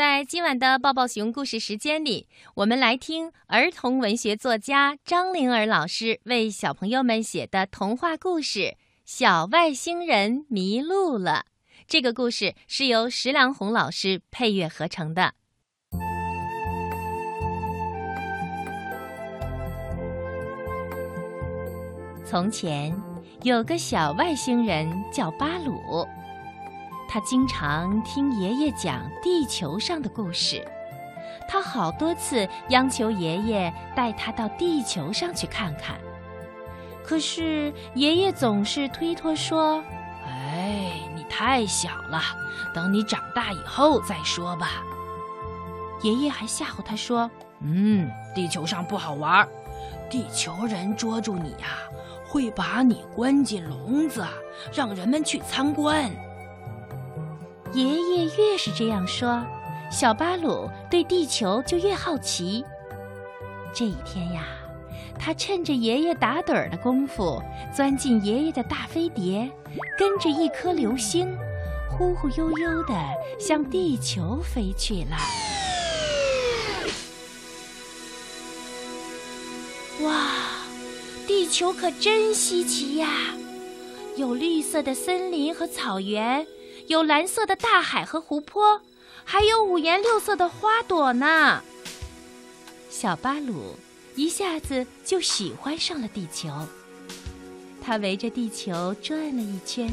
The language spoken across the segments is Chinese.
在今晚的抱抱熊故事时间里，我们来听儿童文学作家张灵儿老师为小朋友们写的童话故事《小外星人迷路了》。这个故事是由石良红老师配乐合成的。从前有个小外星人叫巴鲁。他经常听爷爷讲地球上的故事，他好多次央求爷爷带他到地球上去看看，可是爷爷总是推脱说：“哎，你太小了，等你长大以后再说吧。”爷爷还吓唬他说：“嗯，地球上不好玩，地球人捉住你呀，会把你关进笼子，让人们去参观。”爷爷越是这样说，小巴鲁对地球就越好奇。这一天呀，他趁着爷爷打盹儿的功夫，钻进爷爷的大飞碟，跟着一颗流星，忽忽悠悠地向地球飞去了。哇，地球可真稀奇呀！有绿色的森林和草原。有蓝色的大海和湖泊，还有五颜六色的花朵呢。小巴鲁一下子就喜欢上了地球。他围着地球转了一圈，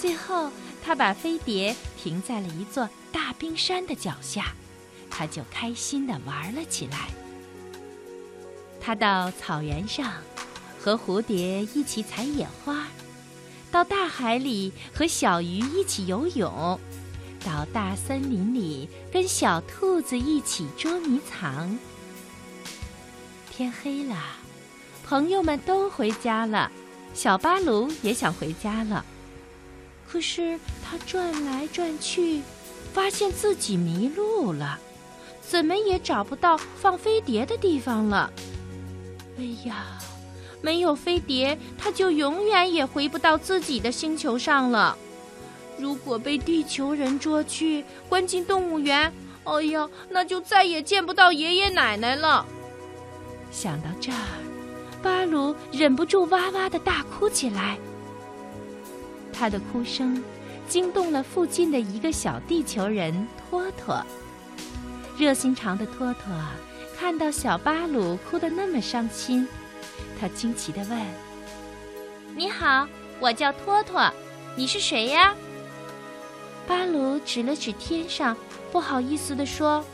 最后他把飞碟停在了一座大冰山的脚下，他就开心地玩了起来。他到草原上，和蝴蝶一起采野花。到大海里和小鱼一起游泳，到大森林里跟小兔子一起捉迷藏。天黑了，朋友们都回家了，小巴鲁也想回家了。可是他转来转去，发现自己迷路了，怎么也找不到放飞碟的地方了。哎呀！没有飞碟，他就永远也回不到自己的星球上了。如果被地球人捉去关进动物园，哎呀，那就再也见不到爷爷奶奶了。想到这儿，巴鲁忍不住哇哇的大哭起来。他的哭声惊动了附近的一个小地球人托托。热心肠的托托看到小巴鲁哭得那么伤心。他惊奇地问：“你好，我叫托托，你是谁呀？”巴鲁指了指天上，不好意思地说：“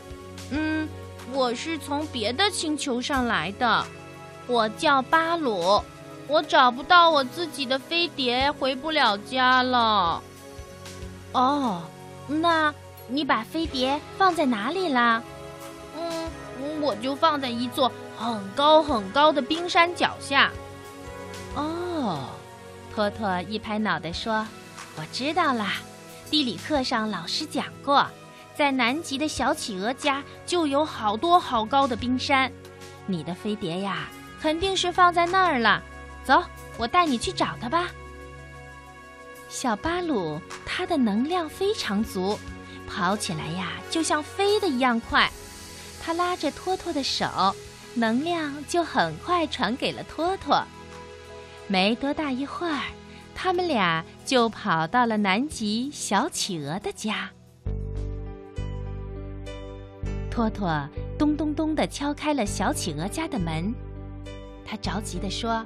嗯，我是从别的星球上来的，我叫巴鲁，我找不到我自己的飞碟，回不了家了。”哦，那你把飞碟放在哪里啦？嗯，我就放在一座。很高很高的冰山脚下。哦，托托一拍脑袋说：“我知道啦，地理课上老师讲过，在南极的小企鹅家就有好多好高的冰山。你的飞碟呀，肯定是放在那儿了。走，我带你去找它吧。”小巴鲁，它的能量非常足，跑起来呀就像飞的一样快。他拉着托托的手。能量就很快传给了托托，没多大一会儿，他们俩就跑到了南极小企鹅的家。托托咚咚咚地敲开了小企鹅家的门，他着急地说：“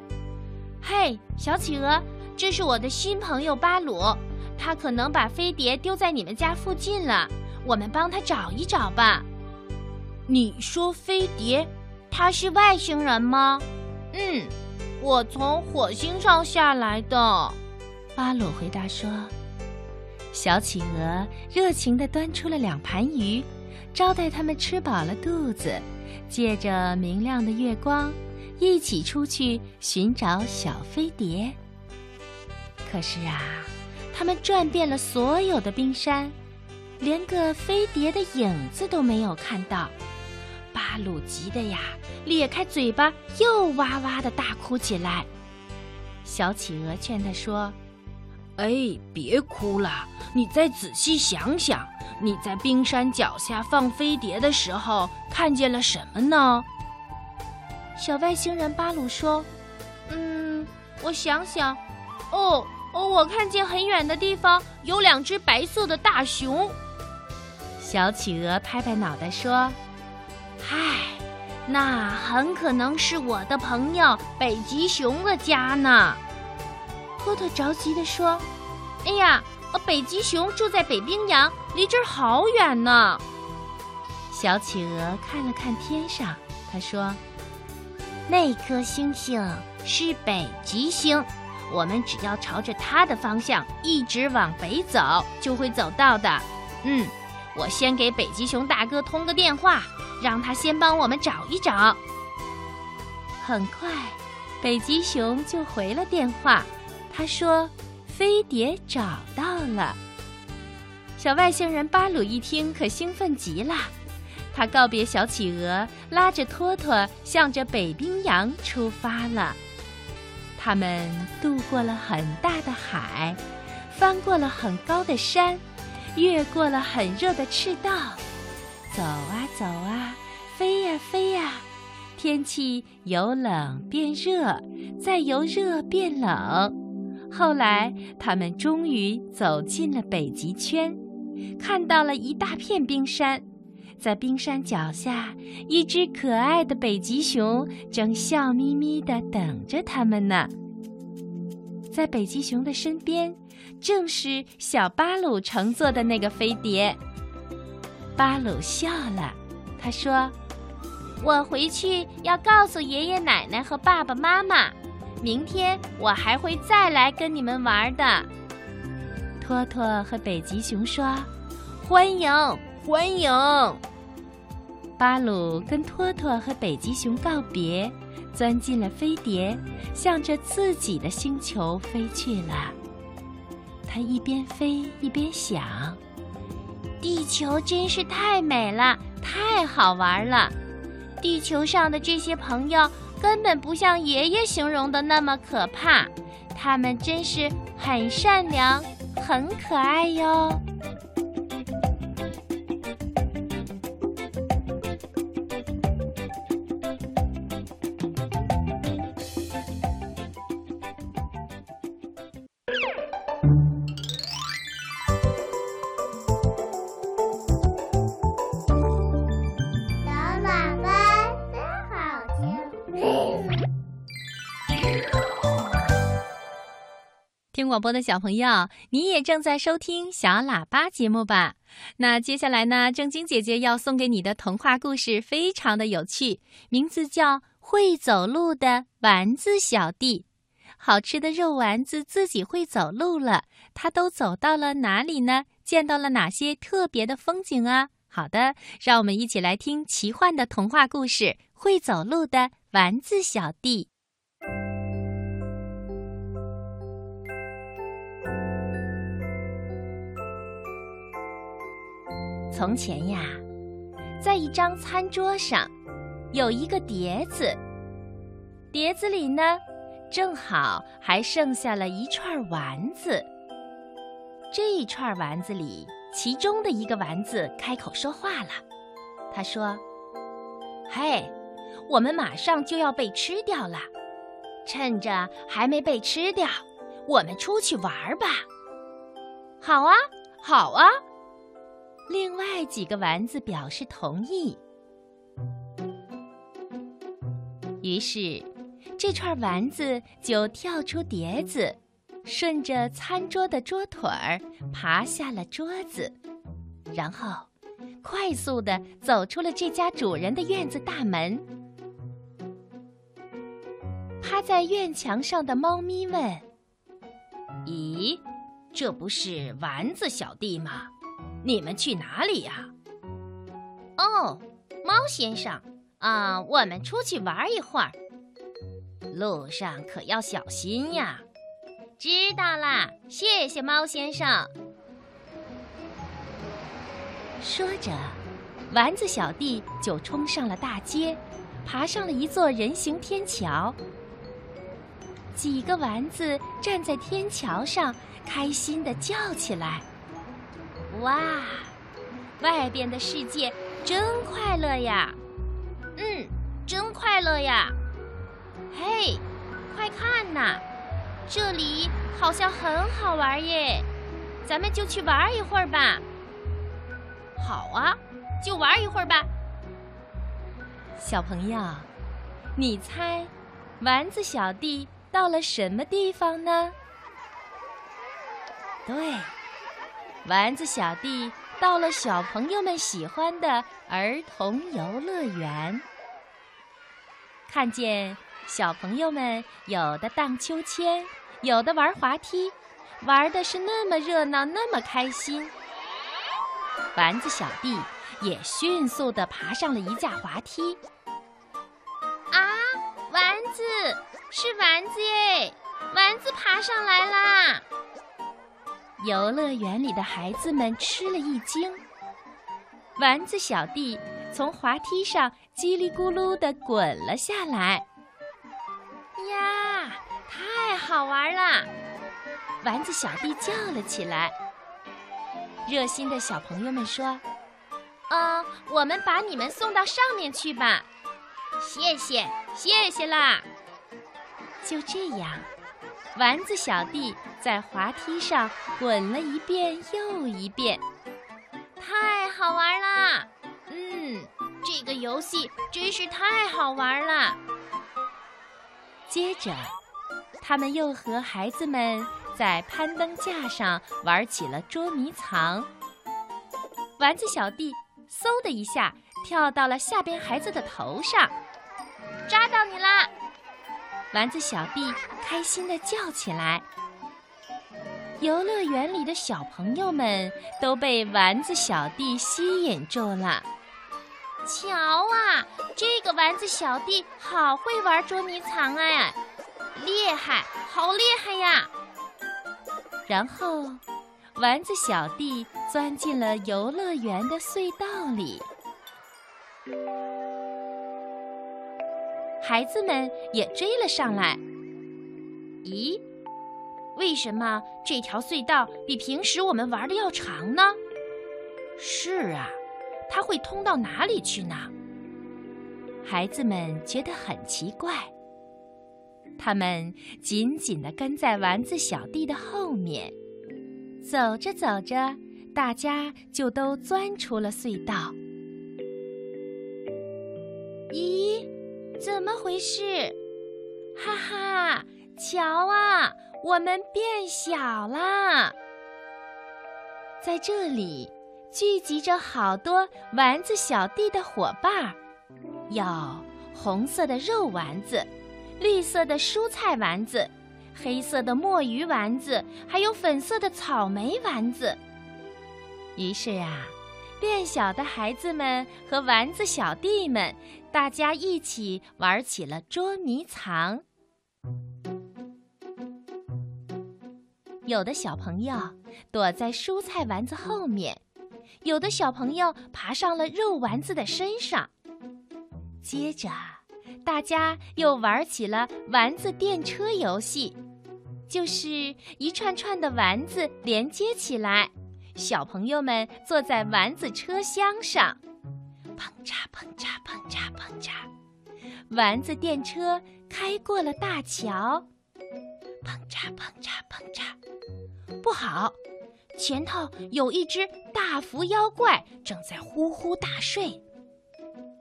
嘿，小企鹅，这是我的新朋友巴鲁，他可能把飞碟丢在你们家附近了，我们帮他找一找吧。”你说飞碟？他是外星人吗？嗯，我从火星上下来的。巴鲁回答说：“小企鹅热情地端出了两盘鱼，招待他们吃饱了肚子，借着明亮的月光，一起出去寻找小飞碟。可是啊，他们转遍了所有的冰山，连个飞碟的影子都没有看到。”巴鲁急的呀，咧开嘴巴，又哇哇的大哭起来。小企鹅劝他说：“哎，别哭了，你再仔细想想，你在冰山脚下放飞碟的时候看见了什么呢？小外星人巴鲁说：“嗯，我想想，哦哦，我看见很远的地方有两只白色的大熊。”小企鹅拍拍脑袋说：“嗨，那很可能是我的朋友北极熊的家呢。”托托着急地说：“哎呀，北极熊住在北冰洋，离这儿好远呢。”小企鹅看了看天上，他说。那颗星星是北极星，我们只要朝着它的方向一直往北走，就会走到的。嗯，我先给北极熊大哥通个电话，让他先帮我们找一找。很快，北极熊就回了电话，他说：“飞碟找到了。”小外星人巴鲁一听，可兴奋极了。他告别小企鹅，拉着托托向着北冰洋出发了。他们渡过了很大的海，翻过了很高的山，越过了很热的赤道，走啊走啊，飞呀飞呀，天气由冷变热，再由热变冷。后来，他们终于走进了北极圈，看到了一大片冰山。在冰山脚下，一只可爱的北极熊正笑眯眯地等着他们呢。在北极熊的身边，正是小巴鲁乘坐的那个飞碟。巴鲁笑了，他说：“我回去要告诉爷爷奶奶和爸爸妈妈，明天我还会再来跟你们玩的。”托托和北极熊说：“欢迎。”欢迎，巴鲁跟托托和北极熊告别，钻进了飞碟，向着自己的星球飞去了。他一边飞一边想：地球真是太美了，太好玩了。地球上的这些朋友根本不像爷爷形容的那么可怕，他们真是很善良，很可爱哟。听广播的小朋友，你也正在收听小喇叭节目吧？那接下来呢，正晶姐姐要送给你的童话故事非常的有趣，名字叫《会走路的丸子小弟》。好吃的肉丸子自己会走路了，它都走到了哪里呢？见到了哪些特别的风景啊？好的，让我们一起来听奇幻的童话故事《会走路的丸子小弟》。从前呀，在一张餐桌上，有一个碟子。碟子里呢，正好还剩下了一串丸子。这一串丸子里，其中的一个丸子开口说话了。他说：“嘿，我们马上就要被吃掉了，趁着还没被吃掉，我们出去玩吧。”“好啊，好啊。”另外几个丸子表示同意，于是这串丸子就跳出碟子，顺着餐桌的桌腿儿爬下了桌子，然后快速的走出了这家主人的院子大门。趴在院墙上的猫咪问：“咦，这不是丸子小弟吗？”你们去哪里呀？哦，猫先生，啊，我们出去玩一会儿。路上可要小心呀。知道啦，谢谢猫先生。说着，丸子小弟就冲上了大街，爬上了一座人行天桥。几个丸子站在天桥上，开心地叫起来：“哇，外边的世界真快乐呀！嗯，真快乐呀！嘿，快看呐，这里好像很好玩耶，咱们就去玩一会儿吧。好啊，就玩一会儿吧。小朋友，你猜，丸子小弟到了什么地方呢？”对，丸子小弟到了小朋友们喜欢的儿童游乐园，看见小朋友们有的荡秋千，有的玩滑梯，玩的是那么热闹，那么开心。丸子小弟也迅速地爬上了一架滑梯。啊，丸子，是丸子耶！丸子爬上来啦！游乐园里的孩子们吃了一惊，丸子小弟从滑梯上叽里咕噜地滚了下来。呀，太好玩了！丸子小弟叫了起来。热心的小朋友们说：“嗯，我们把你们送到上面去吧。”谢谢，谢谢啦。就这样。丸子小弟在滑梯上滚了一遍又一遍，太好玩啦！嗯，这个游戏真是太好玩了。接着，他们又和孩子们在攀登架上玩起了捉迷藏。丸子小弟嗖的一下跳到了下边孩子的头上，抓到你啦！丸子小弟开心地叫起来。游乐园里的小朋友们都被丸子小弟吸引住了。瞧啊，这个丸子小弟好会玩捉迷藏哎，厉害，好厉害呀！然后，丸子小弟钻进了游乐园的隧道里。孩子们也追了上来。咦，为什么这条隧道比平时我们玩的要长呢？是啊，它会通到哪里去呢？孩子们觉得很奇怪。他们紧紧地跟在丸子小弟的后面，走着走着，大家就都钻出了隧道。咦？怎么回事？哈哈，瞧啊，我们变小啦！在这里聚集着好多丸子小弟的伙伴儿，有红色的肉丸子，绿色的蔬菜丸子，黑色的墨鱼丸子，还有粉色的草莓丸子。于是啊。变小的孩子们和丸子小弟们，大家一起玩起了捉迷藏。有的小朋友躲在蔬菜丸子后面，有的小朋友爬上了肉丸子的身上。接着，大家又玩起了丸子电车游戏，就是一串串的丸子连接起来。小朋友们坐在丸子车厢上，砰嚓砰嚓砰嚓砰嚓，丸子电车开过了大桥，砰嚓砰嚓。不好，前头有一只大伏妖怪正在呼呼大睡。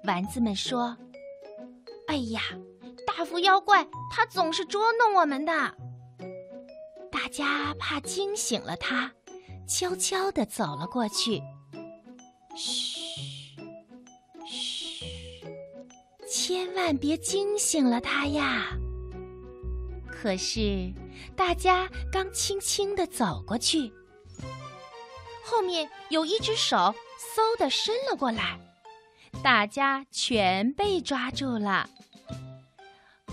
丸子们说：“哎呀，大伏妖怪，他总是捉弄我们的。”大家怕惊醒了他。悄悄地走了过去，嘘，嘘，千万别惊醒了他呀！可是，大家刚轻轻地走过去，后面有一只手嗖地伸了过来，大家全被抓住了。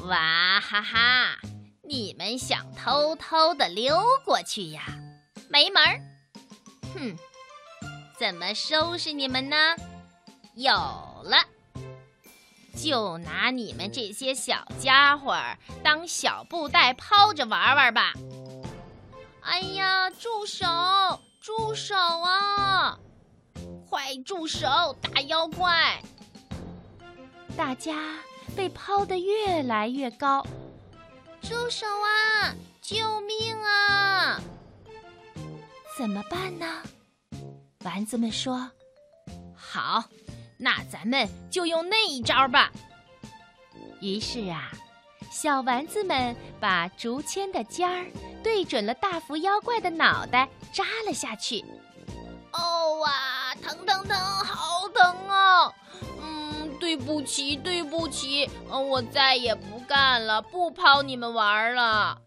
哇哈哈！你们想偷偷地溜过去呀？没门儿！哼，怎么收拾你们呢？有了，就拿你们这些小家伙当小布袋抛着玩玩吧。哎呀，住手！住手啊！快住手！大妖怪！大家被抛得越来越高。住手啊！救命啊！怎么办呢？丸子们说：“好，那咱们就用那一招吧。”于是啊，小丸子们把竹签的尖儿对准了大福妖怪的脑袋，扎了下去。哦哇，疼疼疼，好疼啊！嗯，对不起，对不起，嗯，我再也不干了，不抛你们玩了。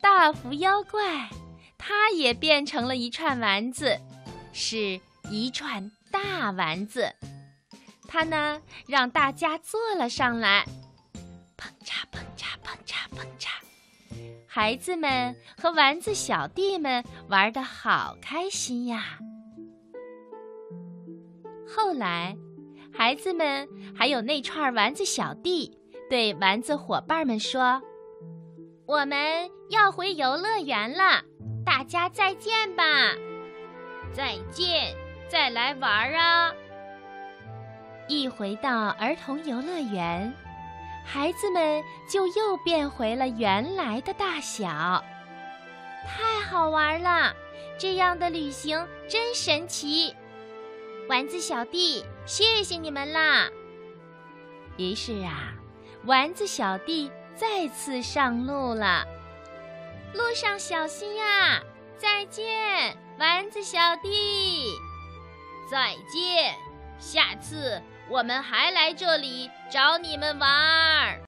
大福妖怪，它也变成了一串丸子，是一串大丸子。他呢，让大家坐了上来，砰嚓砰嚓砰嚓砰嚓，孩子们和丸子小弟们玩的好开心呀。后来，孩子们还有那串丸子小弟对丸子伙伴们说：“我们要回游乐园了，大家再见吧！再见，再来玩啊！”一回到儿童游乐园，孩子们就又变回了原来的大小，太好玩了！这样的旅行真神奇，丸子小弟，谢谢你们啦！于是啊，丸子小弟再次上路了，路上小心呀！再见，丸子小弟！再见，下次。我们还来这里找你们玩儿。